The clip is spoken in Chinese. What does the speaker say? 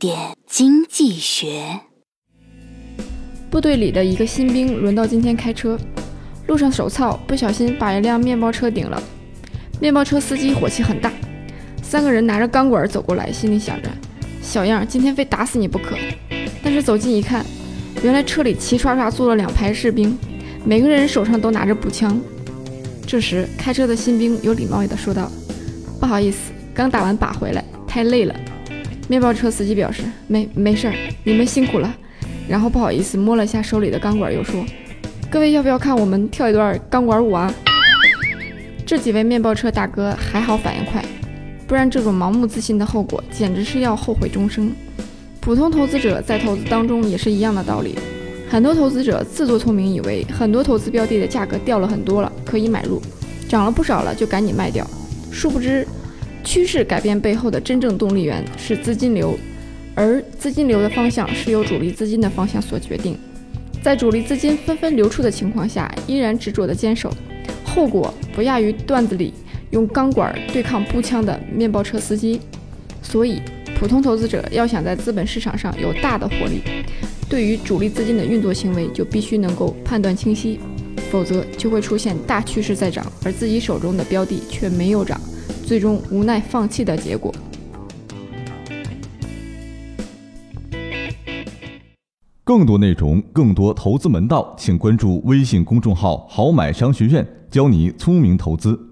点经济学。部队里的一个新兵轮到今天开车，路上手糙，不小心把一辆面包车顶了。面包车司机火气很大，三个人拿着钢管走过来，心里想着：小样，今天非打死你不可。但是走近一看，原来车里齐刷刷坐了两排士兵，每个人手上都拿着步枪。这时，开车的新兵有礼貌地说道：“不好意思，刚打完靶回来，太累了。”面包车司机表示：“没没事儿，你们辛苦了。”然后不好意思摸了一下手里的钢管，又说：“各位要不要看我们跳一段钢管舞啊？”这几位面包车大哥还好反应快，不然这种盲目自信的后果简直是要后悔终生。普通投资者在投资当中也是一样的道理，很多投资者自作聪明，以为很多投资标的的价格掉了很多了，可以买入；涨了不少了，就赶紧卖掉。殊不知，趋势改变背后的真正动力源是资金流，而资金流的方向是由主力资金的方向所决定。在主力资金纷纷流出的情况下，依然执着的坚守，后果不亚于段子里用钢管对抗步枪的面包车司机。所以。普通投资者要想在资本市场上有大的获利，对于主力资金的运作行为就必须能够判断清晰，否则就会出现大趋势在涨，而自己手中的标的却没有涨，最终无奈放弃的结果。更多内容，更多投资门道，请关注微信公众号“好买商学院”，教你聪明投资。